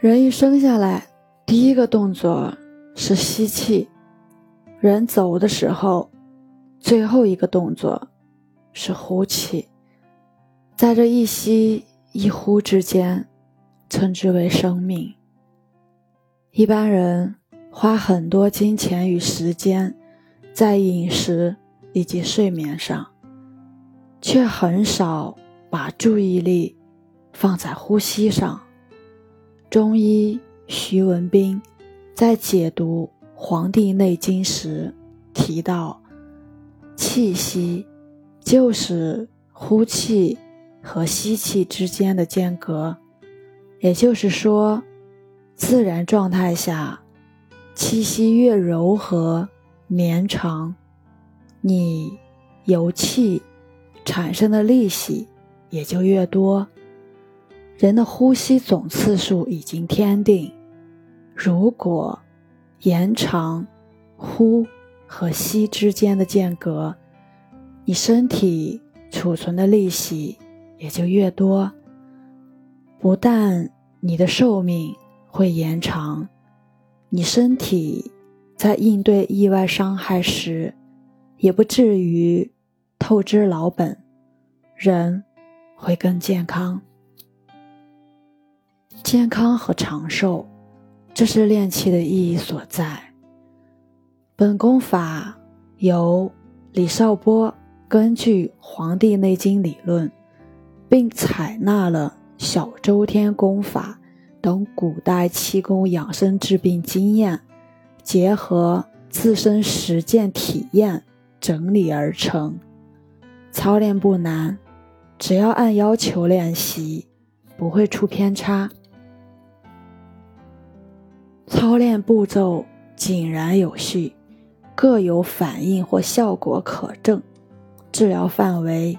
人一生下来，第一个动作是吸气；人走的时候，最后一个动作是呼气。在这一吸一呼之间，称之为生命。一般人花很多金钱与时间在饮食以及睡眠上，却很少把注意力放在呼吸上。中医徐文斌在解读《黄帝内经》时提到，气息就是呼气和吸气之间的间隔，也就是说。自然状态下，气息越柔和绵长，你由气产生的力气也就越多。人的呼吸总次数已经天定，如果延长呼和吸之间的间隔，你身体储存的利息也就越多。不但你的寿命。会延长，你身体在应对意外伤害时，也不至于透支老本，人会更健康。健康和长寿，这是练气的意义所在。本功法由李少波根据《黄帝内经》理论，并采纳了小周天功法。等古代气功养生治病经验，结合自身实践体验整理而成。操练不难，只要按要求练习，不会出偏差。操练步骤井然有序，各有反应或效果可证，治疗范围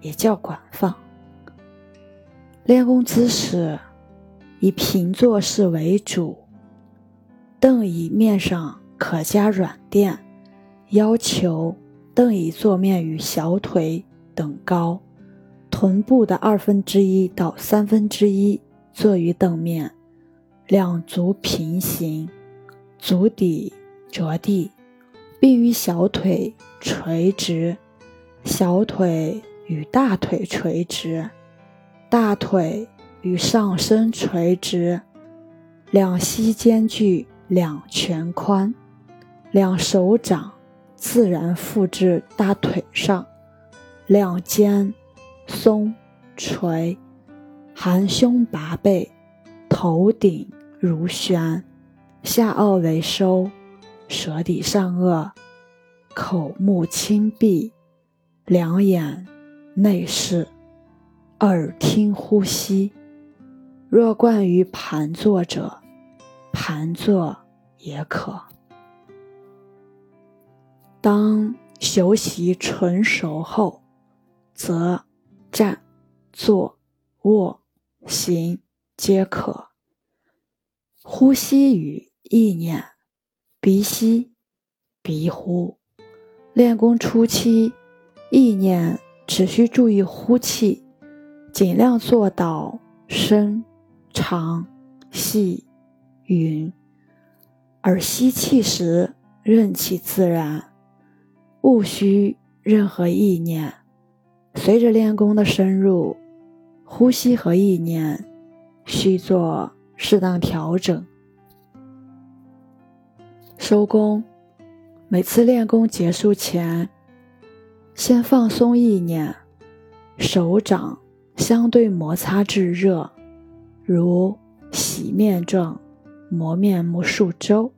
也较广泛。练功姿势。以平坐式为主，凳椅面上可加软垫，要求凳椅坐面与小腿等高，臀部的二分之一到三分之一坐于凳面，两足平行，足底着地，并与小腿垂直，小腿与大腿垂直，大腿。与上身垂直，两膝间距两拳宽，两手掌自然附至大腿上，两肩松垂，含胸拔背，头顶如悬，下颚为收，舌底上颚，口目轻闭，两眼内视，耳听呼吸。若惯于盘坐者，盘坐也可。当休息纯熟后，则站、坐、卧、行皆可。呼吸与意念，鼻吸，鼻呼。练功初期，意念只需注意呼气，尽量做到深。长、细、匀，而吸气时任其自然，勿需任何意念。随着练功的深入，呼吸和意念需做适当调整。收工，每次练功结束前，先放松意念，手掌相对摩擦至热。如洗面状，磨面目数周，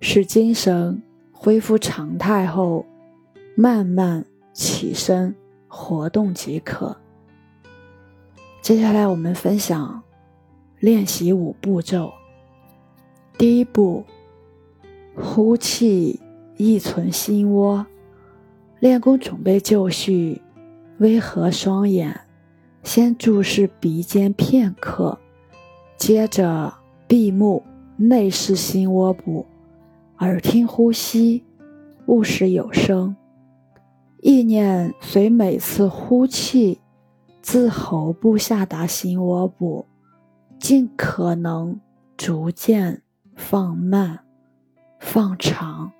使精神恢复常态后，慢慢起身活动即可。接下来我们分享练习五步骤。第一步，呼气意存心窝。练功准备就绪，微合双眼，先注视鼻尖片刻。接着闭目内视心窝部，耳听呼吸，勿使有声。意念随每次呼气自喉部下达心窝部，尽可能逐渐放慢、放长。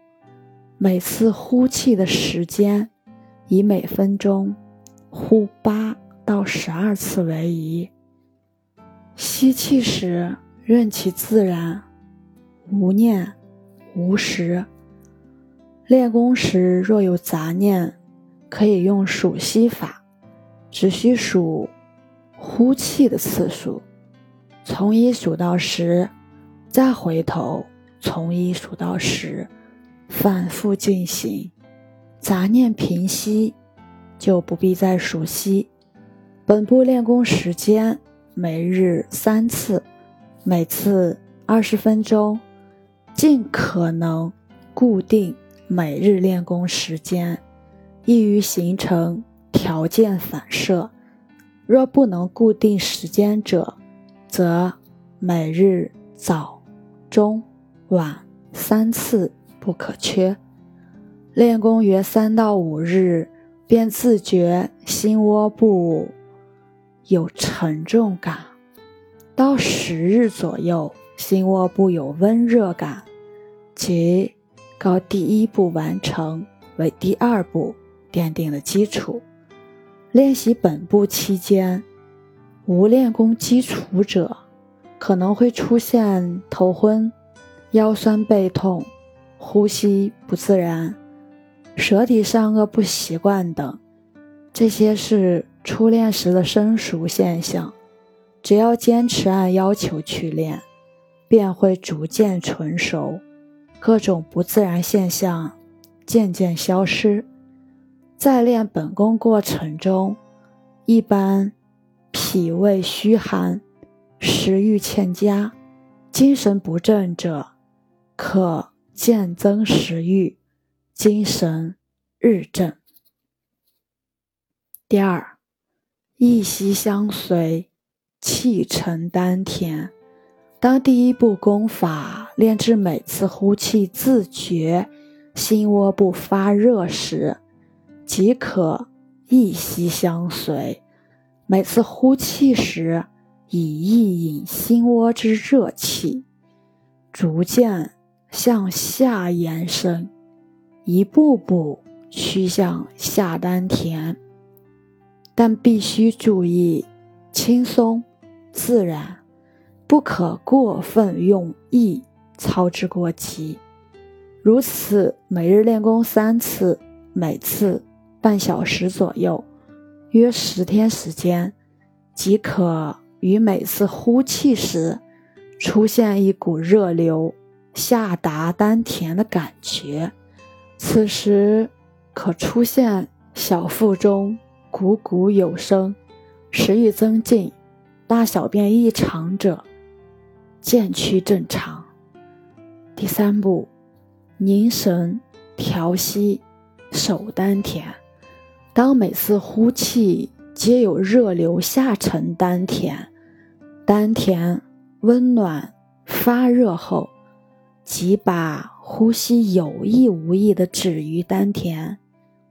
每次呼气的时间以每分钟呼八到十二次为宜。吸气时任其自然，无念、无识。练功时若有杂念，可以用数息法，只需数呼气的次数，从一数到十，再回头从一数到十。反复进行，杂念平息，就不必再数息。本部练功时间每日三次，每次二十分钟，尽可能固定每日练功时间，易于形成条件反射。若不能固定时间者，则每日早、中、晚三次。不可缺。练功约三到五日，便自觉心窝部有沉重感；到十日左右，心窝部有温热感，即告第一步完成，为第二步奠定了基础。练习本部期间，无练功基础者，可能会出现头昏、腰酸背痛。呼吸不自然、舌体上颚不习惯等，这些是初练时的生熟现象。只要坚持按要求去练，便会逐渐纯熟，各种不自然现象渐渐消失。在练本功过程中，一般脾胃虚寒、食欲欠佳、精神不振者，可。渐增食欲，精神日振。第二，一息相随，气沉丹田。当第一步功法练至每次呼气自觉心窝部发热时，即可一息相随。每次呼气时，以意引心窝之热气，逐渐。向下延伸，一步步趋向下丹田，但必须注意轻松自然，不可过分用意，操之过急。如此，每日练功三次，每次半小时左右，约十天时间，即可于每次呼气时出现一股热流。下达丹田的感觉，此时可出现小腹中鼓鼓有声，食欲增进，大小便异常者，渐趋正常。第三步，凝神调息，守丹田。当每次呼气皆有热流下沉丹田，丹田温暖发热后。即把呼吸有意无意的止于丹田，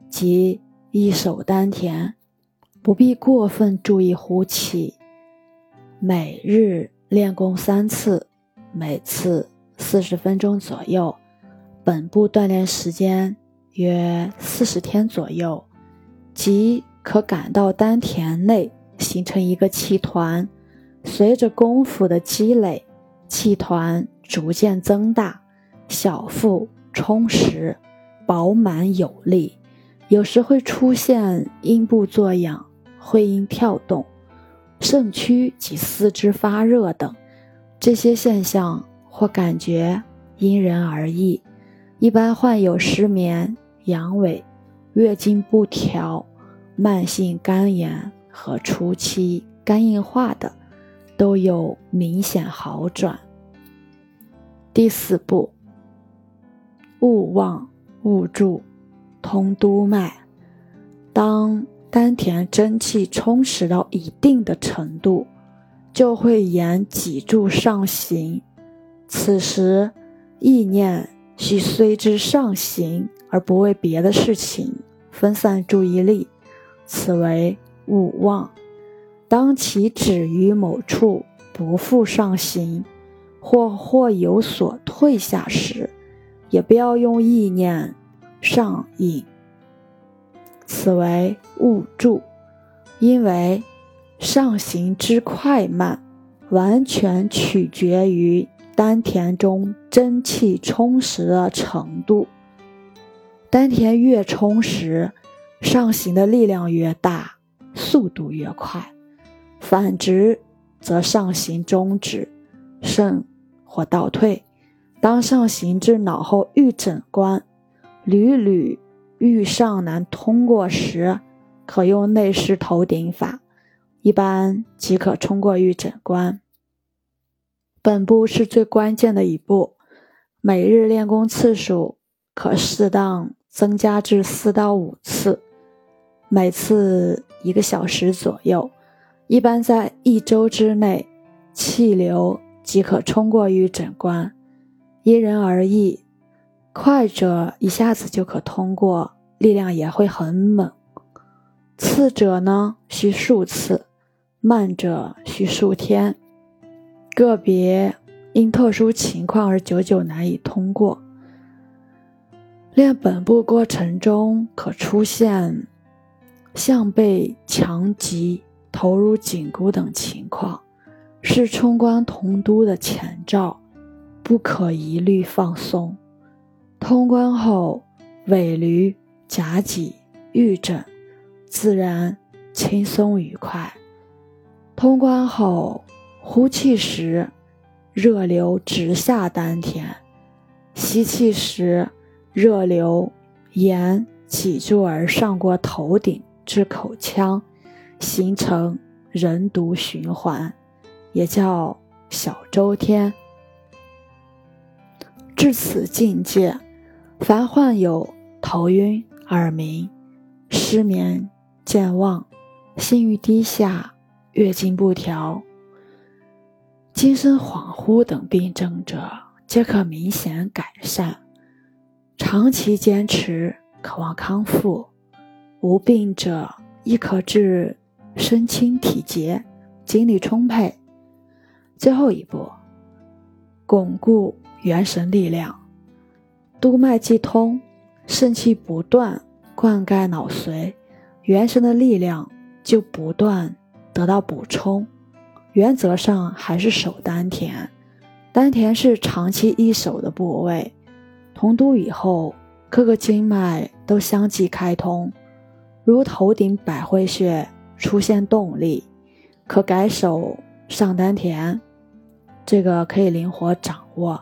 即一手丹田，不必过分注意呼气。每日练功三次，每次四十分钟左右。本部锻炼时间约四十天左右，即可感到丹田内形成一个气团。随着功夫的积累，气团。逐渐增大，小腹充实、饱满有力，有时会出现阴部作痒、会阴跳动、肾区及四肢发热等，这些现象或感觉因人而异。一般患有失眠、阳痿、月经不调、慢性肝炎和初期肝硬化的，都有明显好转。第四步，勿忘勿住，通督脉。当丹田真气充实到一定的程度，就会沿脊柱上行。此时，意念需随之上行，而不为别的事情分散注意力，此为勿忘。当其止于某处，不复上行。或或有所退下时，也不要用意念上引，此为勿助，因为上行之快慢，完全取决于丹田中真气充实的程度。丹田越充实，上行的力量越大，速度越快；反之，则上行终止。肾或倒退，当上行至脑后预诊关，屡屡遇上难通过时，可用内视头顶法，一般即可冲过预诊关。本步是最关键的一步，每日练功次数可适当增加至四到五次，每次一个小时左右，一般在一周之内，气流。即可冲过预诊关，因人而异，快者一下子就可通过，力量也会很猛；次者呢，需数次；慢者需数天。个别因特殊情况而久久难以通过。练本部过程中可出现项背强急、头颅紧箍等情况。是冲关同都的前兆，不可一律放松。通关后，尾闾、夹脊、玉枕，自然轻松愉快。通关后，呼气时，热流直下丹田；吸气时，热流沿脊柱而上过头顶至口腔，形成人督循环。也叫小周天。至此境界，凡患有头晕、耳鸣、失眠、健忘、心欲低下、月经不调、精神恍惚等病症者，皆可明显改善。长期坚持，渴望康复；无病者，亦可治身轻体洁、精力充沛。最后一步，巩固元神力量，督脉既通，肾气不断灌溉脑髓，元神的力量就不断得到补充。原则上还是守丹田，丹田是长期易守的部位。同督以后，各个经脉都相继开通，如头顶百会穴出现动力，可改守上丹田。这个可以灵活掌握，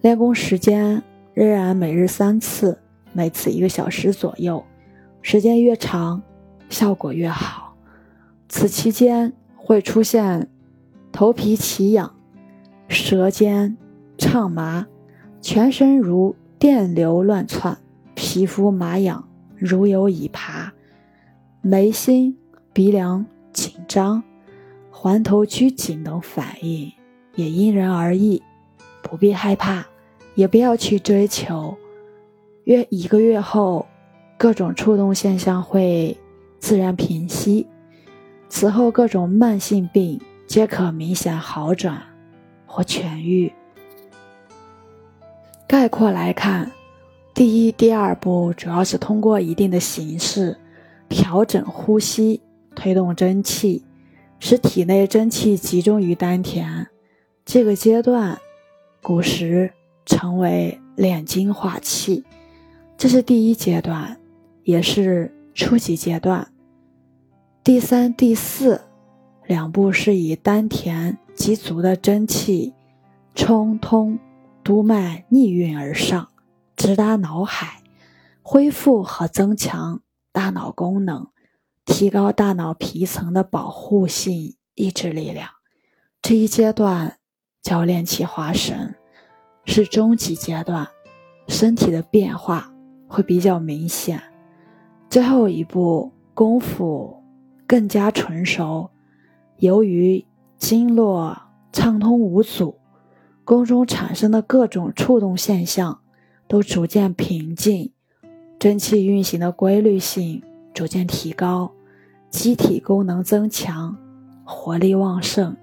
练功时间仍然每日三次，每次一个小时左右，时间越长，效果越好。此期间会出现头皮起痒、舌尖畅麻、全身如电流乱窜、皮肤麻痒如有蚁爬、眉心、鼻梁紧张、环头拘紧等反应。也因人而异，不必害怕，也不要去追求。约一个月后，各种触动现象会自然平息，此后各种慢性病皆可明显好转或痊愈。概括来看，第一、第二步主要是通过一定的形式调整呼吸，推动真气，使体内真气集中于丹田。这个阶段，古时称为炼精化气，这是第一阶段，也是初级阶段。第三、第四两步是以丹田积足的真气冲通督脉逆运而上，直达脑海，恢复和增强大脑功能，提高大脑皮层的保护性抑制力量。这一阶段。叫练气化神是中级阶段，身体的变化会比较明显。最后一步功夫更加纯熟，由于经络畅通无阻，宫中产生的各种触动现象都逐渐平静，真气运行的规律性逐渐提高，机体功能增强，活力旺盛。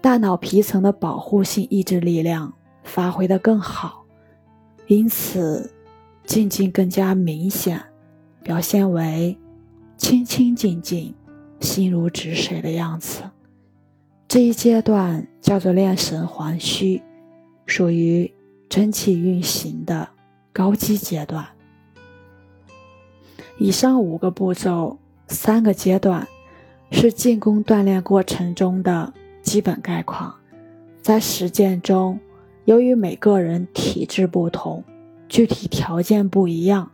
大脑皮层的保护性意志力量发挥的更好，因此静静更加明显，表现为清清静静、心如止水的样子。这一阶段叫做炼神还虚，属于真气运行的高级阶段。以上五个步骤、三个阶段是进功锻炼过程中的基本概况。在实践中，由于每个人体质不同，具体条件不一样，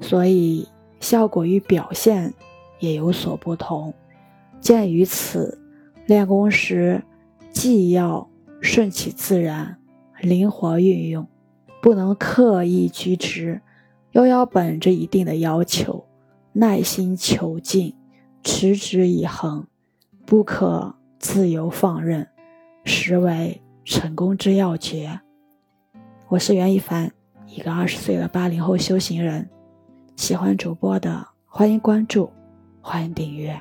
所以效果与表现也有所不同。鉴于此，练功时既要顺其自然、灵活运用，不能刻意拘执。又要本着一定的要求，耐心求进，持之以恒，不可自由放任，实为成功之要诀。我是袁一凡，一个二十岁的八零后修行人。喜欢主播的，欢迎关注，欢迎订阅。